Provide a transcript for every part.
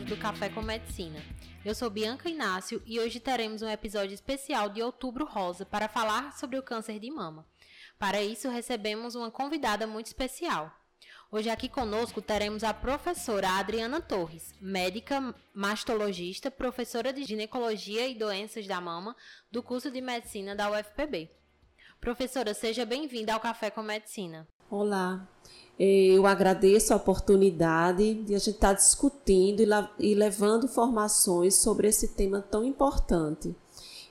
episódio do Café com Medicina. Eu sou Bianca Inácio e hoje teremos um episódio especial de Outubro Rosa para falar sobre o câncer de mama. Para isso, recebemos uma convidada muito especial. Hoje aqui conosco teremos a professora Adriana Torres, médica mastologista, professora de ginecologia e doenças da mama do curso de medicina da UFPB. Professora, seja bem-vinda ao Café com Medicina. Olá, eu agradeço a oportunidade de a gente estar discutindo e levando informações sobre esse tema tão importante.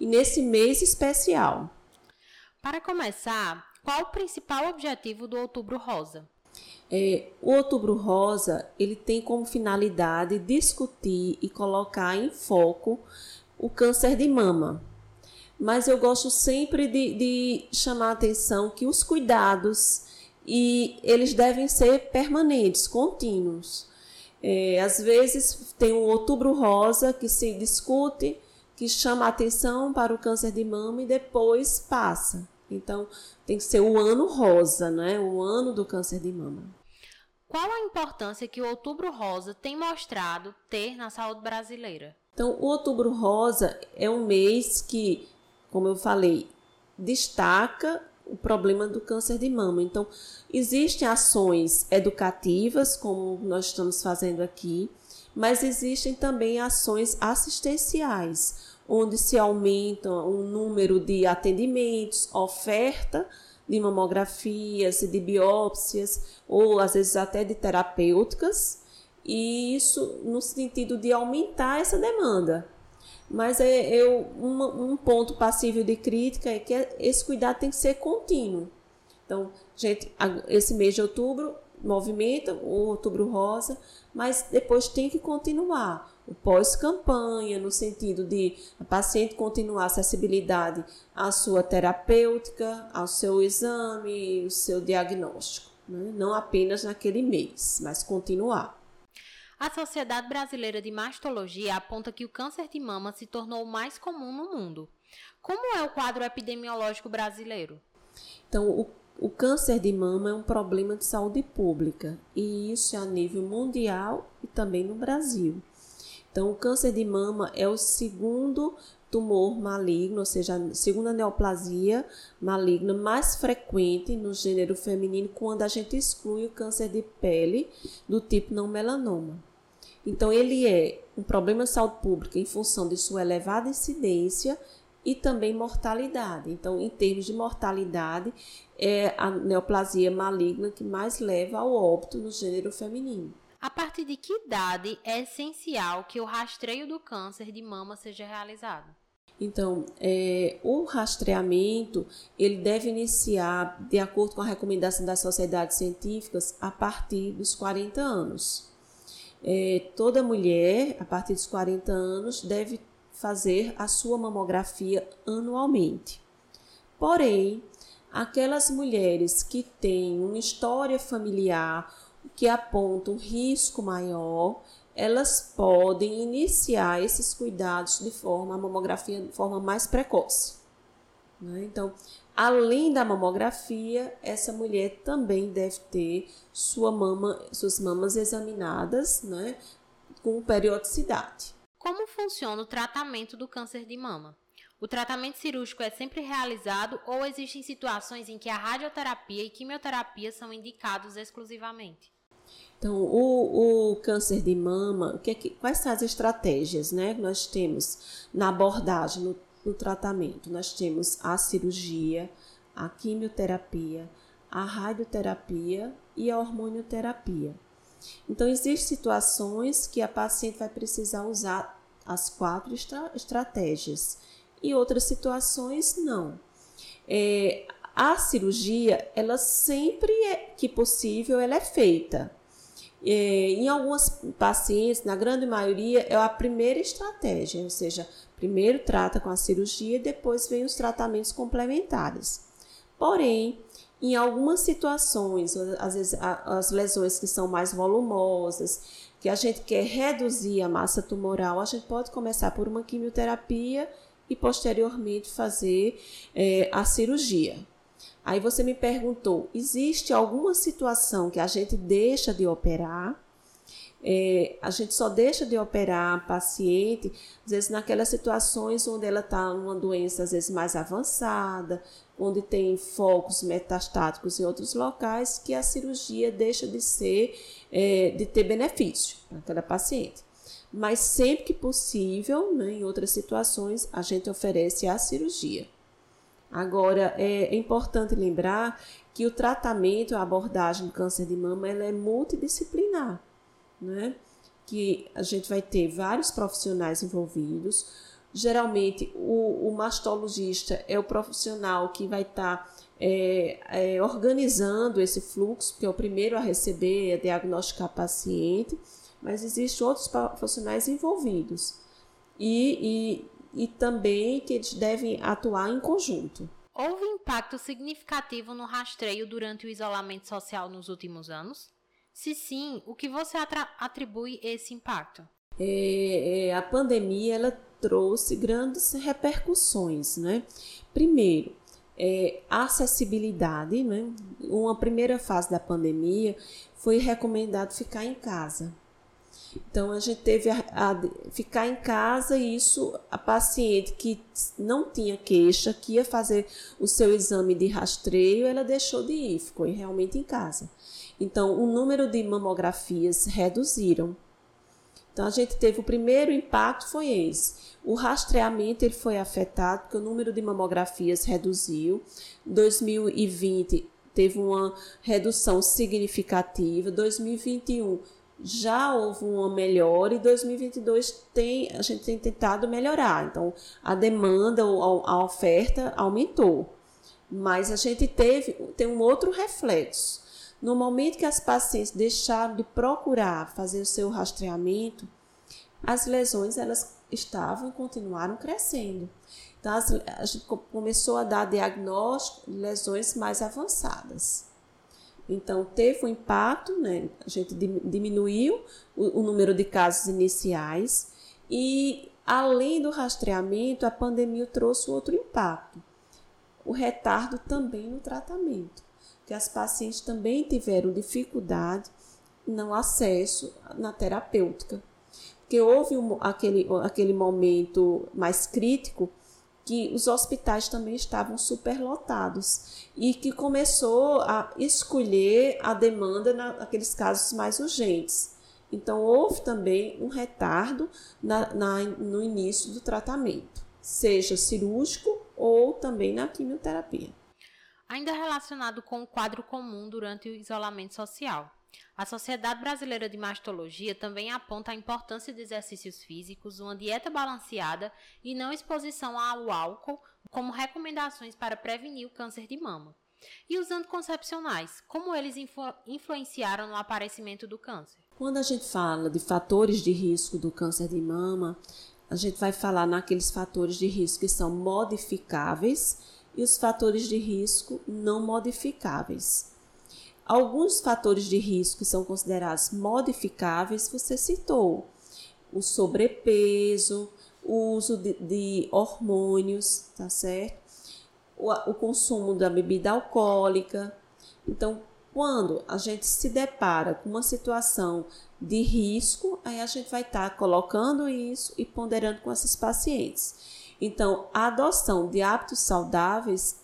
E nesse mês especial. Para começar, qual o principal objetivo do Outubro Rosa? É, o Outubro Rosa ele tem como finalidade discutir e colocar em foco o câncer de mama. Mas eu gosto sempre de, de chamar a atenção que os cuidados e eles devem ser permanentes, contínuos. É, às vezes tem o Outubro Rosa que se discute, que chama a atenção para o câncer de mama e depois passa. Então tem que ser o ano rosa, né? O ano do câncer de mama. Qual a importância que o Outubro Rosa tem mostrado ter na saúde brasileira? Então, o Outubro Rosa é um mês que, como eu falei, destaca o problema do câncer de mama. Então, existem ações educativas, como nós estamos fazendo aqui, mas existem também ações assistenciais, onde se aumenta o número de atendimentos, oferta de mamografias e de biópsias, ou às vezes até de terapêuticas, e isso no sentido de aumentar essa demanda. Mas é, eu, um, um ponto passível de crítica é que esse cuidado tem que ser contínuo. Então, gente, esse mês de outubro movimenta o outubro rosa, mas depois tem que continuar o pós-campanha, no sentido de a paciente continuar a acessibilidade à sua terapêutica, ao seu exame, ao seu diagnóstico. Né? Não apenas naquele mês, mas continuar. A Sociedade Brasileira de Mastologia aponta que o câncer de mama se tornou o mais comum no mundo. Como é o quadro epidemiológico brasileiro? Então, o, o câncer de mama é um problema de saúde pública, e isso é a nível mundial e também no Brasil. Então, o câncer de mama é o segundo tumor maligno, ou seja, a segunda neoplasia maligna mais frequente no gênero feminino quando a gente exclui o câncer de pele do tipo não melanoma. Então, ele é um problema de saúde pública em função de sua elevada incidência e também mortalidade. Então, em termos de mortalidade, é a neoplasia maligna que mais leva ao óbito no gênero feminino. A partir de que idade é essencial que o rastreio do câncer de mama seja realizado? Então, é, o rastreamento ele deve iniciar, de acordo com a recomendação das sociedades científicas, a partir dos 40 anos. É, toda mulher, a partir dos 40 anos, deve fazer a sua mamografia anualmente. Porém, aquelas mulheres que têm uma história familiar que aponta um risco maior, elas podem iniciar esses cuidados de forma, a mamografia de forma mais precoce. Né? Então, além da mamografia, essa mulher também deve ter sua mama, suas mamas examinadas né, com periodicidade. Como funciona o tratamento do câncer de mama? O tratamento cirúrgico é sempre realizado ou existem situações em que a radioterapia e quimioterapia são indicados exclusivamente? Então, o, o câncer de mama, que, é que quais são as estratégias né, que nós temos na abordagem, no, no tratamento? Nós temos a cirurgia, a quimioterapia, a radioterapia e a hormonioterapia. Então, existem situações que a paciente vai precisar usar as quatro estra estratégias e outras situações não. É, a cirurgia, ela sempre é, que possível, ela é feita. É, em algumas pacientes, na grande maioria, é a primeira estratégia, ou seja, primeiro trata com a cirurgia, depois vem os tratamentos complementares. Porém, em algumas situações, às vezes as lesões que são mais volumosas, que a gente quer reduzir a massa tumoral, a gente pode começar por uma quimioterapia e posteriormente fazer é, a cirurgia. Aí você me perguntou: existe alguma situação que a gente deixa de operar? É, a gente só deixa de operar a paciente, às vezes, naquelas situações onde ela está numa doença, às vezes, mais avançada, onde tem focos metastáticos em outros locais, que a cirurgia deixa de ser, é, de ter benefício para aquela paciente. Mas sempre que possível, né, em outras situações, a gente oferece a cirurgia. Agora, é, é importante lembrar que o tratamento, a abordagem do câncer de mama, ela é multidisciplinar né? Que a gente vai ter vários profissionais envolvidos. Geralmente, o, o mastologista é o profissional que vai estar tá, é, é, organizando esse fluxo, que é o primeiro a receber, a diagnosticar paciente, mas existem outros profissionais envolvidos. E, e, e também que eles devem atuar em conjunto. Houve impacto significativo no rastreio durante o isolamento social nos últimos anos? Se sim, o que você atribui esse impacto? É, é, a pandemia ela trouxe grandes repercussões, né? Primeiro, é, acessibilidade, né? Uma primeira fase da pandemia foi recomendado ficar em casa. Então a gente teve a, a, ficar em casa e isso a paciente que não tinha queixa, que ia fazer o seu exame de rastreio, ela deixou de ir, ficou realmente em casa. Então, o número de mamografias reduziram. Então, a gente teve o primeiro impacto foi esse. O rastreamento ele foi afetado porque o número de mamografias reduziu. 2020 teve uma redução significativa. 2021 já houve uma melhora e 2022 tem a gente tem tentado melhorar. Então, a demanda, a oferta aumentou. Mas a gente teve tem um outro reflexo no momento que as pacientes deixaram de procurar fazer o seu rastreamento, as lesões elas estavam e continuaram crescendo. Então, as, a gente começou a dar diagnóstico de lesões mais avançadas. Então, teve um impacto, né? a gente diminuiu o, o número de casos iniciais e, além do rastreamento, a pandemia trouxe outro impacto, o retardo também no tratamento que as pacientes também tiveram dificuldade no acesso na terapêutica. Porque houve um, aquele, aquele momento mais crítico que os hospitais também estavam superlotados e que começou a escolher a demanda naqueles casos mais urgentes. Então, houve também um retardo na, na, no início do tratamento, seja cirúrgico ou também na quimioterapia ainda relacionado com o quadro comum durante o isolamento social. A Sociedade Brasileira de Mastologia também aponta a importância de exercícios físicos, uma dieta balanceada e não exposição ao álcool como recomendações para prevenir o câncer de mama. E os anticoncepcionais, como eles influ influenciaram no aparecimento do câncer? Quando a gente fala de fatores de risco do câncer de mama, a gente vai falar naqueles fatores de risco que são modificáveis e os fatores de risco não modificáveis. Alguns fatores de risco que são considerados modificáveis você citou: o sobrepeso, o uso de, de hormônios, tá certo? O, o consumo da bebida alcoólica. Então, quando a gente se depara com uma situação de risco, aí a gente vai estar tá colocando isso e ponderando com esses pacientes. Então, a adoção de hábitos saudáveis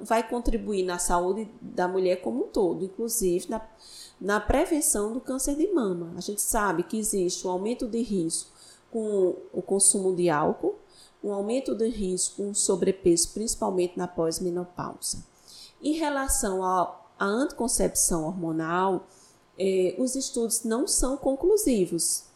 vai contribuir na saúde da mulher como um todo, inclusive na, na prevenção do câncer de mama. A gente sabe que existe um aumento de risco com o consumo de álcool, um aumento de risco com sobrepeso, principalmente na pós-menopausa. Em relação à anticoncepção hormonal, eh, os estudos não são conclusivos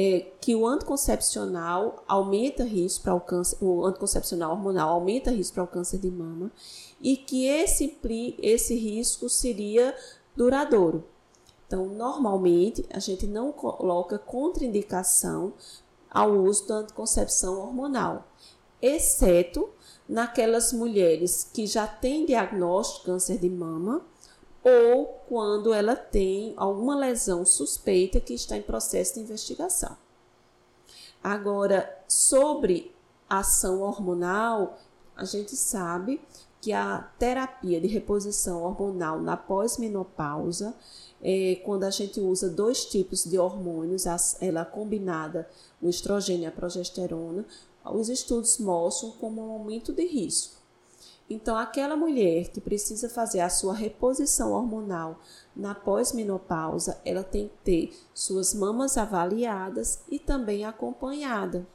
é, que o anticoncepcional aumenta risco para o câncer, o anticoncepcional hormonal aumenta risco para o câncer de mama e que esse, esse risco seria duradouro. Então, normalmente, a gente não coloca contraindicação ao uso da anticoncepção hormonal, exceto naquelas mulheres que já têm diagnóstico de câncer de mama ou quando ela tem alguma lesão suspeita que está em processo de investigação. Agora, sobre ação hormonal, a gente sabe que a terapia de reposição hormonal na pós-menopausa, é, quando a gente usa dois tipos de hormônios, ela combinada, o estrogênio e a progesterona, os estudos mostram como um aumento de risco. Então, aquela mulher que precisa fazer a sua reposição hormonal na pós-menopausa, ela tem que ter suas mamas avaliadas e também acompanhada.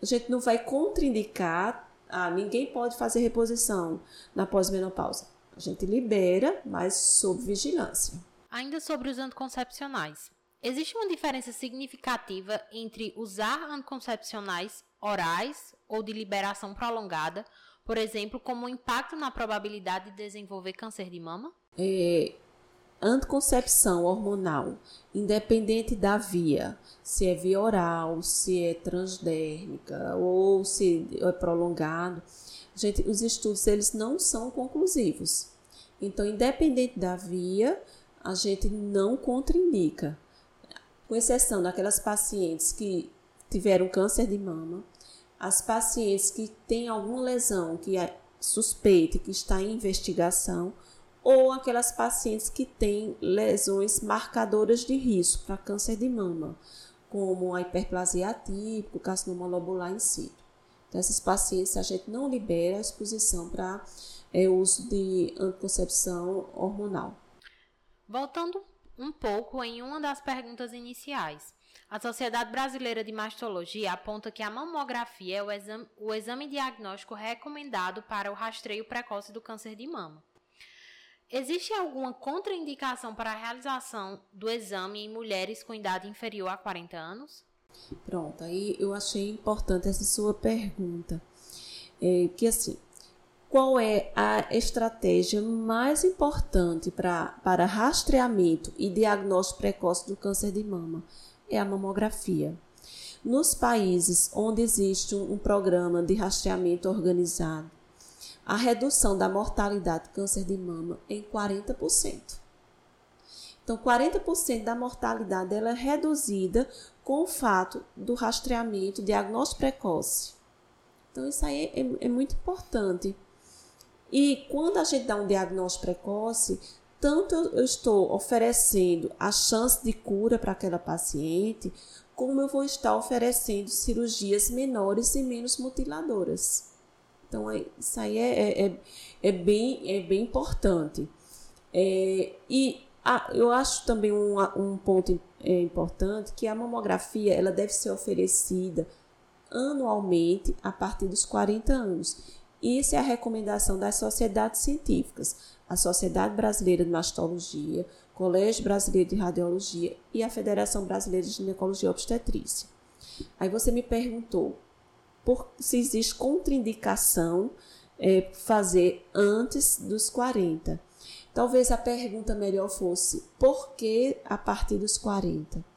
A gente não vai contraindicar, ah, ninguém pode fazer reposição na pós-menopausa. A gente libera, mas sob vigilância. Ainda sobre os anticoncepcionais. Existe uma diferença significativa entre usar anticoncepcionais orais ou de liberação prolongada por exemplo, como impacto na probabilidade de desenvolver câncer de mama? É, anticoncepção hormonal, independente da via, se é via oral, se é transdérmica ou se é prolongado, gente, os estudos eles não são conclusivos. Então, independente da via, a gente não contraindica, com exceção daquelas pacientes que tiveram câncer de mama, as pacientes que têm alguma lesão que é suspeita, que está em investigação, ou aquelas pacientes que têm lesões marcadoras de risco para câncer de mama, como a hiperplasia atípica, carcinoma lobular em situ. Então, essas pacientes a gente não libera a exposição para é, uso de anticoncepção hormonal. Voltando um pouco em uma das perguntas iniciais. A Sociedade Brasileira de Mastologia aponta que a mamografia é o exame, o exame diagnóstico recomendado para o rastreio precoce do câncer de mama. Existe alguma contraindicação para a realização do exame em mulheres com idade inferior a 40 anos? Pronto, aí eu achei importante essa sua pergunta. É, que assim, qual é a estratégia mais importante pra, para rastreamento e diagnóstico precoce do câncer de mama? é a mamografia. Nos países onde existe um programa de rastreamento organizado, a redução da mortalidade de câncer de mama é em 40%. Então, 40% da mortalidade ela é reduzida com o fato do rastreamento, diagnóstico precoce. Então, isso aí é, é, é muito importante. E quando a gente dá um diagnóstico precoce, tanto eu estou oferecendo a chance de cura para aquela paciente, como eu vou estar oferecendo cirurgias menores e menos mutiladoras. Então, é, isso aí é, é, é, bem, é bem importante. É, e a, eu acho também um, um ponto é, importante que a mamografia ela deve ser oferecida anualmente a partir dos 40 anos. Isso é a recomendação das sociedades científicas a Sociedade Brasileira de Mastologia, Colégio Brasileiro de Radiologia e a Federação Brasileira de Ginecologia e Obstetrícia. Aí você me perguntou por, se existe contraindicação é, fazer antes dos 40. Talvez a pergunta melhor fosse por que a partir dos 40?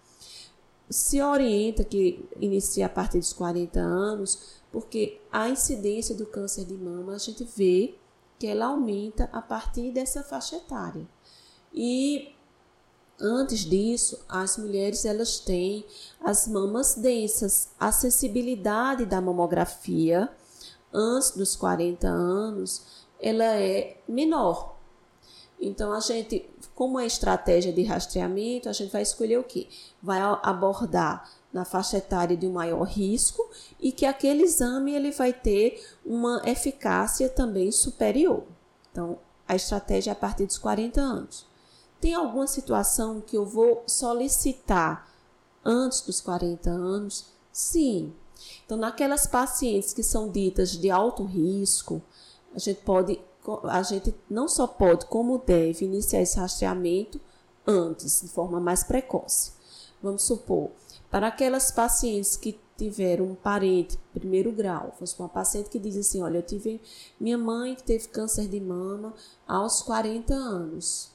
Se orienta que inicia a partir dos 40 anos, porque a incidência do câncer de mama a gente vê que ela aumenta a partir dessa faixa etária. E antes disso, as mulheres elas têm as mamas densas, a acessibilidade da mamografia antes dos 40 anos, ela é menor. Então a gente, como é estratégia de rastreamento, a gente vai escolher o que? Vai abordar na faixa etária de maior risco e que aquele exame ele vai ter uma eficácia também superior. Então, a estratégia é a partir dos 40 anos. Tem alguma situação que eu vou solicitar antes dos 40 anos? Sim. Então, naquelas pacientes que são ditas de alto risco, a gente pode, a gente não só pode, como deve iniciar esse rastreamento antes, de forma mais precoce. Vamos supor, para aquelas pacientes que tiveram um parente primeiro grau, fosse uma paciente que diz assim, olha, eu tive minha mãe que teve câncer de mama aos 40 anos.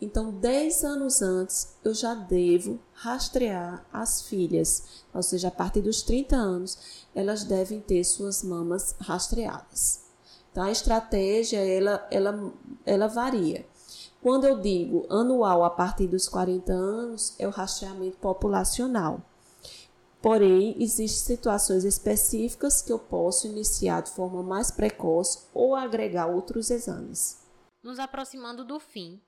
Então, 10 anos antes, eu já devo rastrear as filhas, ou seja, a partir dos 30 anos, elas devem ter suas mamas rastreadas. Então, a estratégia, ela, ela, ela varia. Quando eu digo anual a partir dos 40 anos, é o rastreamento populacional. Porém, existem situações específicas que eu posso iniciar de forma mais precoce ou agregar outros exames. Nos aproximando do fim,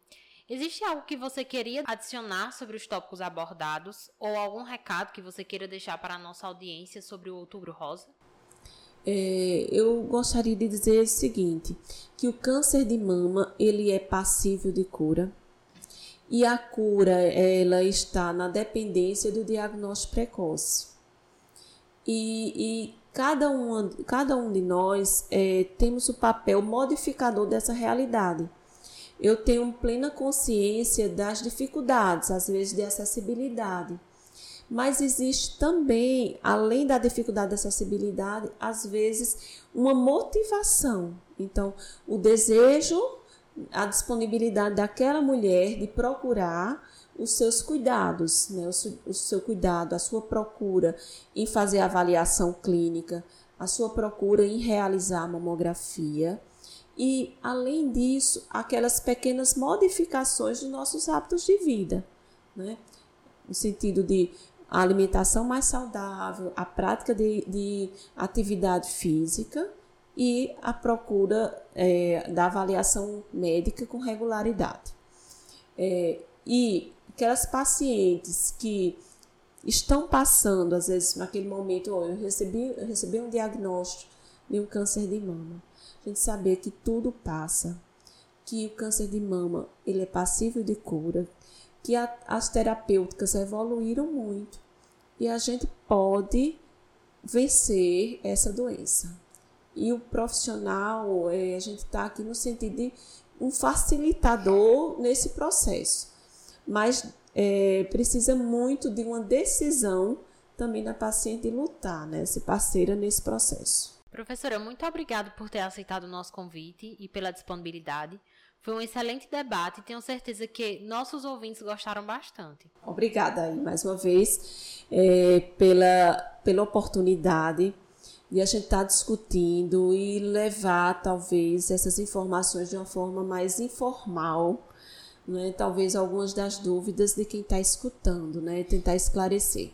existe algo que você queria adicionar sobre os tópicos abordados ou algum recado que você queira deixar para a nossa audiência sobre o Outubro Rosa? É, eu gostaria de dizer o seguinte, que o câncer de mama ele é passível de cura e a cura ela está na dependência do diagnóstico precoce. E, e cada, um, cada um de nós é, temos o papel modificador dessa realidade. Eu tenho plena consciência das dificuldades, às vezes de acessibilidade. Mas existe também, além da dificuldade de acessibilidade, às vezes uma motivação. Então, o desejo a disponibilidade daquela mulher de procurar os seus cuidados, né? o, seu, o seu cuidado, a sua procura em fazer avaliação clínica, a sua procura em realizar a mamografia e, além disso, aquelas pequenas modificações dos nossos hábitos de vida, né? no sentido de a alimentação mais saudável, a prática de, de atividade física e a procura é, da avaliação médica com regularidade. É, e aquelas pacientes que estão passando, às vezes, naquele momento, oh, eu, recebi, eu recebi um diagnóstico de um câncer de mama. A gente saber que tudo passa, que o câncer de mama ele é passível de cura, que a, as terapêuticas evoluíram muito e a gente pode vencer essa doença. E o profissional, é, a gente está aqui no sentido de um facilitador nesse processo. Mas é, precisa muito de uma decisão também da paciente lutar, né? Ser parceira nesse processo. Professora, muito obrigado por ter aceitado o nosso convite e pela disponibilidade. Foi um excelente debate e tenho certeza que nossos ouvintes gostaram bastante. Obrigada aí mais uma vez é, pela, pela oportunidade e a gente está discutindo e levar talvez essas informações de uma forma mais informal, né? talvez algumas das dúvidas de quem está escutando, né? tentar esclarecer.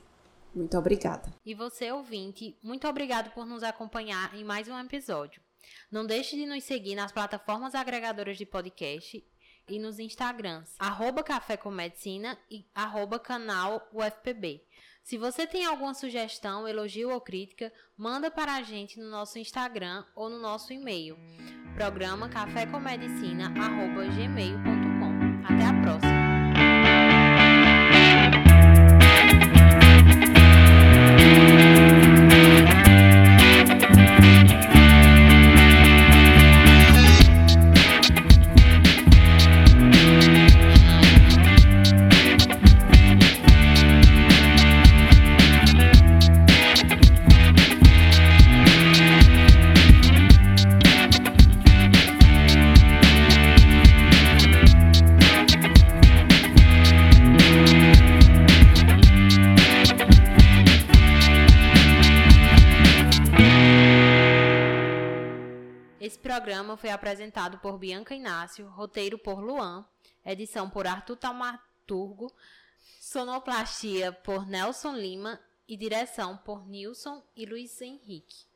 Muito obrigada. E você, ouvinte, muito obrigado por nos acompanhar em mais um episódio. Não deixe de nos seguir nas plataformas agregadoras de podcast e nos Instagrams, arroba Café com Medicina e arroba canal UFPB. Se você tem alguma sugestão, elogio ou crítica, manda para a gente no nosso Instagram ou no nosso e-mail. Programa cafécommedicina@gmail.com. Até a próxima. Programa foi apresentado por Bianca Inácio, roteiro por Luan, edição por Arthur Taumaturgo, sonoplastia por Nelson Lima e direção por Nilson e Luiz Henrique.